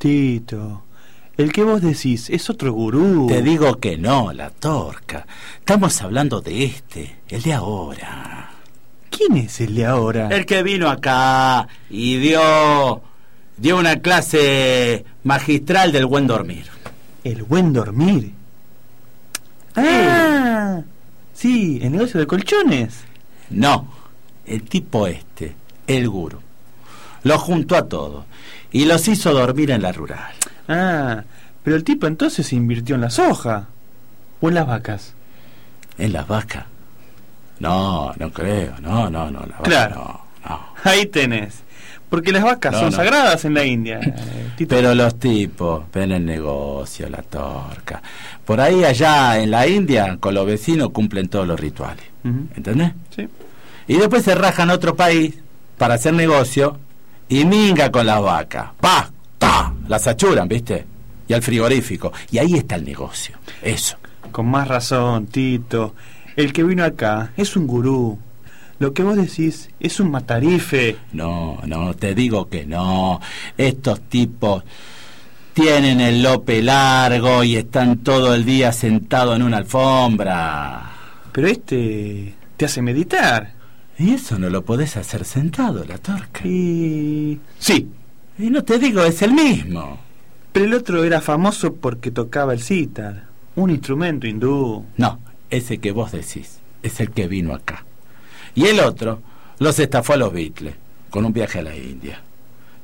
Tito, el que vos decís es otro gurú. Te digo que no, la torca. Estamos hablando de este, el de ahora. ¿Quién es el de ahora? El que vino acá y dio dio una clase magistral del buen dormir. ¿El buen dormir? Ah, sí, el negocio de colchones. No, el tipo este, el gurú. Lo juntó a todos y los hizo dormir en la rural. Ah, pero el tipo entonces se invirtió en la soja o en las vacas. ¿En las vacas? No, no creo, no, no, no, la vaca Claro. no, no. Ahí tenés. Porque las vacas No, son sagradas en la India. eh. Pero los tipos ven el negocio, la torca. Por ahí allá en la India, con los vecinos cumplen todos los rituales. ¿Entendés? Sí. Y después se rajan a otro país para hacer negocio y minga con las vacas. ¡Pa! ¡Ta! Las achuran, ¿viste? Y al frigorífico. Y ahí está el negocio. Eso. Con más razón, Tito. El que vino acá es un gurú. Lo que vos decís es un matarife. No, no, te digo que no. Estos tipos tienen el lope largo y están todo el día sentados en una alfombra. Pero este te hace meditar. Y eso no lo podés hacer sentado, la torca. Y... Sí, Y no te digo, es el mismo. pero el otro era famoso porque tocaba el sitar, un instrumento hindú. No, ese que vos decís es el que vino acá. Y el otro los estafó a los Beatles con un viaje a la India.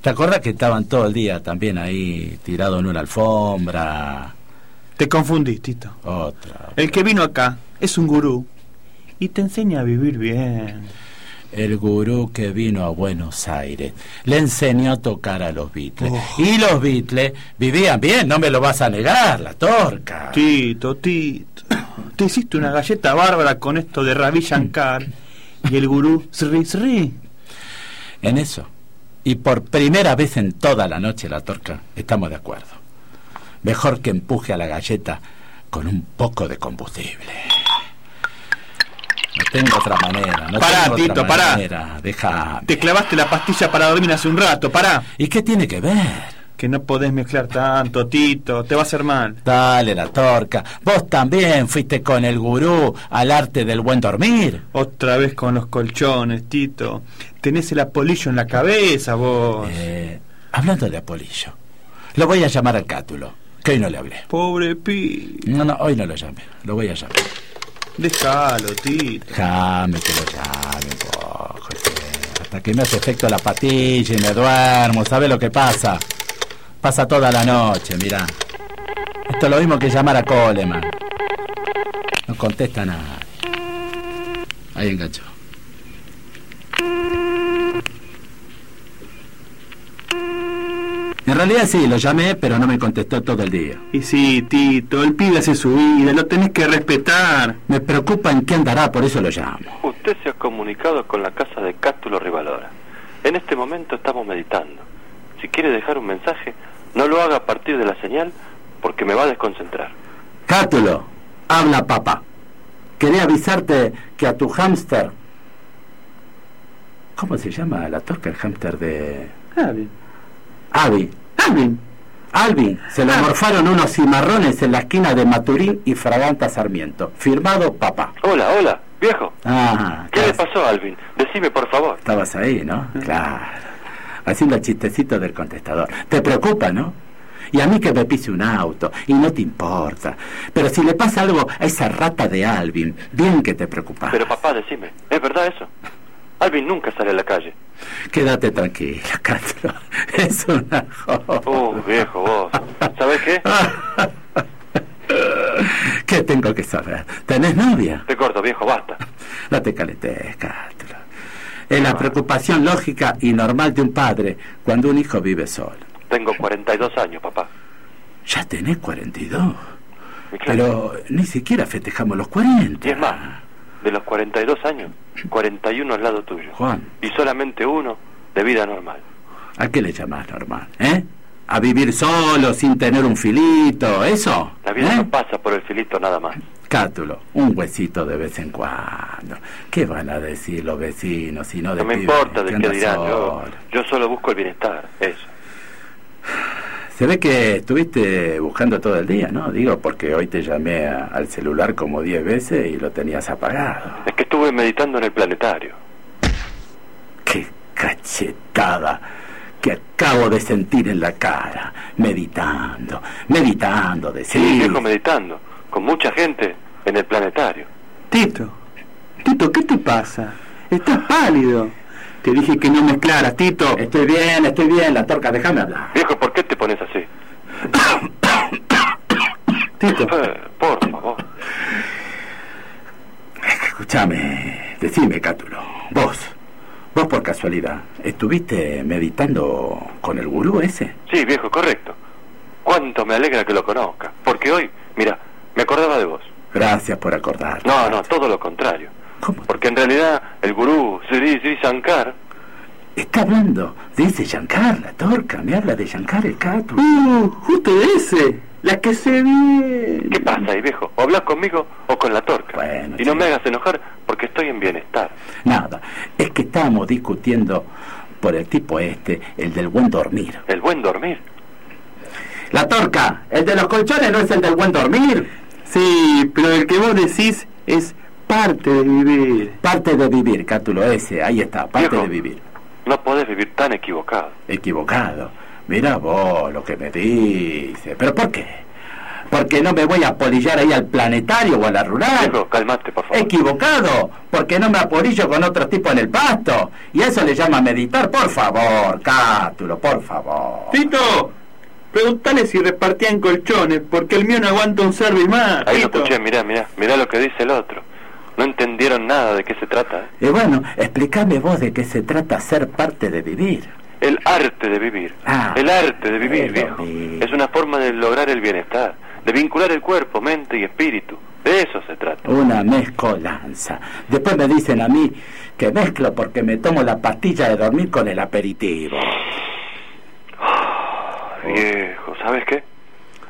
¿Te acordás que estaban todo el día también ahí tirados en una alfombra? Te confundís, Tito. Otra. El que vino acá es un gurú y te enseña a vivir bien. El gurú que vino a Buenos Aires le enseñó a tocar a los Beatles. Oh. Y los Beatles vivían bien, no me lo vas a negar, la torca. Tito, Tito, te hiciste una galleta bárbara con esto de Ravi Shankar y el gurú Sri Sri. En eso. Y por primera vez en toda la noche, la torca, estamos de acuerdo. Mejor que empuje a la galleta con un poco de combustible. Tengo otra manera. No Pará, tengo otra Tito, pará. manera. Deja. Te clavaste la pastilla para dormir hace un rato, pará. ¿Y qué tiene que ver? Que no podés mezclar tanto, Tito, te va a hacer mal. Dale, la torca. Vos también fuiste con el gurú al arte del buen dormir. Otra vez con los colchones, Tito. Tenés el apolillo en la cabeza, vos. Eh, hablando de Apolillo, lo voy a llamar al cátulo, que hoy no le hablé. Pobre Pi. No, no, hoy no lo llamé, lo voy a llamar. Déjalo, Tito. Déjame que lo llame un che. hasta que me hace efecto la patilla y me duermo, ¿sabe lo que pasa? Pasa toda la noche, mirá. Esto es lo mismo que llamar a Coleman. No contesta nada. Ahí enganchó. En realidad sí, lo llamé, pero no me contestó todo el día. Y sí, Tito, el pibe hace su vida, lo tenés que respetar. Me preocupa en qué andará, por eso lo llamo. Usted se ha comunicado con la casa de Cátulo Rivalora. En este momento estamos meditando. Si quiere dejar un mensaje, no lo haga a partir de la señal porque me va a desconcentrar. Cátulo, habla papá. Quería avisarte que a tu hámster... ¿Cómo se llama la torca el hámster de... Ah, bien. Alvin. Alvin, se le Ah. morfaron unos cimarrones en la esquina de Maturín y Fraganta Sarmiento. Firmado papá. Hola, hola, viejo. Ah, ¿Qué le pasó Alvin? Decime, por favor. Estabas ahí, ¿no? Claro. Haciendo el chistecito del contestador. Te preocupa, ¿no? Y a mí que me pise un auto, y no te importa. Pero si le pasa algo a esa rata de Alvin, bien que te preocupa. Pero papá, decime, ¿es verdad eso? Alvin nunca sale a la calle. Quédate tranquila, Castro. Es una joda. Oh, viejo, vos. ¿Sabés qué? ¿Qué tengo que saber? ¿Tenés novia? Te corto, viejo, basta. No te caletes, Castro. Es la preocupación lógica y normal de un padre cuando un hijo vive solo. Tengo 42 años, papá. Ya tenés 42. Y claro, Pero ni siquiera festejamos los 40. Y es más, de los 42 años, 41 al lado tuyo. Juan, Y solamente uno de vida normal. ¿a qué le llamás normal? ¿Eh? ¿A vivir solo, sin tener un filito? ¿Eso? La vida ¿Eh? no pasa por el filito nada más. Cátulo, un huesito de vez en cuando. ¿Qué van a decir los vecinos si no de No me importa de qué dirán. Yo, yo solo busco el bienestar, eso. Se ve que estuviste buscando todo el día, ¿no? Digo, porque hoy te llamé a- al celular como diez veces y lo tenías apagado. Es que estuve meditando en el planetario. ¡Qué cachetada! que acabo de sentir en la cara. Meditando, meditando, Sí, decir. viejo meditando, con mucha gente en el planetario. Tito, Tito, ¿qué te pasa? Estás pálido. Te dije que no mezclaras, Tito. Estoy bien, estoy bien, la torca, déjame hablar. Viejo, ¿por qué te pones así? Tito, Eh, por favor. Escúchame, decime, Cátulo, vos, vos por casualidad, ¿estuviste meditando con el gurú ese? Sí, viejo, correcto. Cuánto me alegra que lo conozca. Porque hoy, mira, me acordaba de vos. Gracias por acordarte. No, no, todo lo contrario. ¿Cómo? Porque en realidad el gurú Sri Sri Shankar Está hablando de ese Shankar, la torca, me habla de Shankar el Cátulo. Uh, justo de ese. La que se ve. ¿Qué pasa ahí, viejo? O hablas conmigo o con la torca. Bueno, y no me hagas enojar porque estoy en bienestar. Nada, es que estábamos discutiendo por el tipo este, el del buen dormir. El buen dormir. La torca, el de los colchones no es el del buen dormir. Sí, pero el que vos decís es parte de vivir. Parte de vivir, Cátulo, ese, ahí está, parte de vivir. No podés vivir tan equivocado. Equivocado. Mira vos lo que me dice. ¿Pero por qué? Porque no me voy a apolillar ahí al planetario o a la rural. Calmate, por favor. Equivocado, porque no me apolillo con otro tipo en el pasto. Y eso le llama meditar, por favor, Cátulo, por favor. Tito, preguntale si repartían colchones, porque el mío no aguanta un service más. Ahí lo Tito. escuché, mirá, mirá, mirá lo que dice el otro. No entendieron nada de qué se trata. Y bueno, explícame vos de qué se trata ser parte de vivir. El arte de vivir. Ah, el arte de vivir, viejo. Es una forma de lograr el bienestar, de vincular el cuerpo, mente y espíritu. De eso se trata. Una mezcolanza. Después me dicen a mí que mezclo porque me tomo la pastilla de dormir con el aperitivo. Viejo, ¿sabes qué?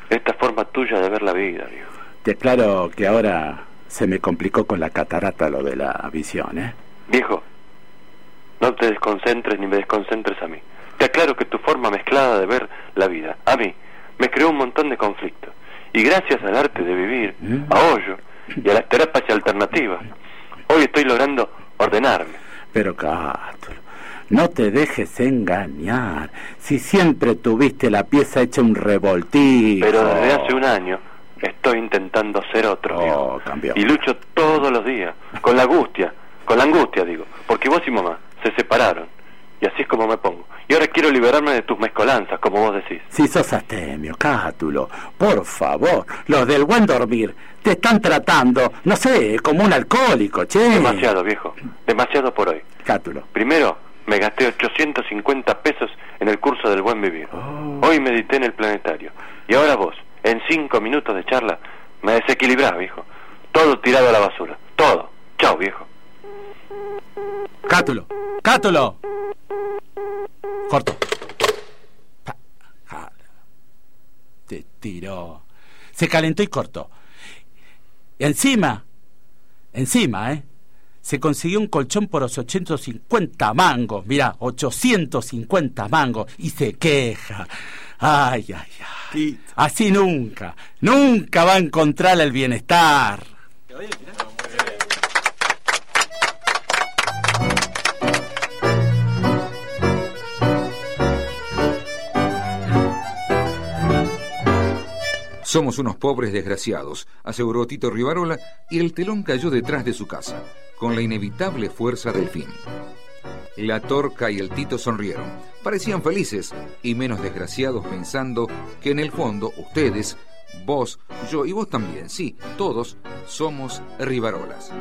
Esta forma tuya de ver la vida, viejo. Te aclaro que ahora se me complicó con la catarata lo de la visión, ¿eh? Viejo, no te desconcentres ni me desconcentres a mí. Te aclaro que tu forma mezclada de ver la vida, a mí, me creó un montón de conflictos. Y gracias al arte de vivir, Mm. a Hoyo y a las terapias alternativas, hoy estoy logrando ordenarme. Pero Cátulo, no te dejes engañar. Si siempre tuviste la pieza hecha un revoltijo. Pero desde hace un año estoy intentando ser otro, Oh. Y lucho todos los días, con la angustia, con la angustia digo, porque vos y mamá se separaron. Y así es como me pongo. Y ahora quiero liberarme de tus mezcolanzas, como vos decís. Si sos astemio, Cátulo, por favor, los del buen dormir te están tratando, no sé, como un alcohólico, che. Demasiado, viejo. Demasiado por hoy. Cátulo. Primero, me gasté 850 pesos en el curso del buen vivir. Oh. Hoy medité en el planetario. Y ahora vos, en cinco minutos de charla, me desequilibrás, viejo. Todo tirado a la basura. Todo. Chao, viejo. Cátulo, Cátulo. Corto. Te tiró. Se calentó y cortó. Y encima, encima, ¿eh? Se consiguió un colchón por los 850 mangos. Mirá, 850 mangos. Y se queja. Ay, ay, ay. Tito. Así nunca, nunca va a encontrar el bienestar. Somos unos pobres desgraciados, aseguró Tito Rivarola, y el telón cayó detrás de su casa, con la inevitable fuerza del fin. La torca y el Tito sonrieron. Parecían felices y menos desgraciados pensando que en el fondo ustedes, vos, yo y vos también, sí, todos somos Rivarolas.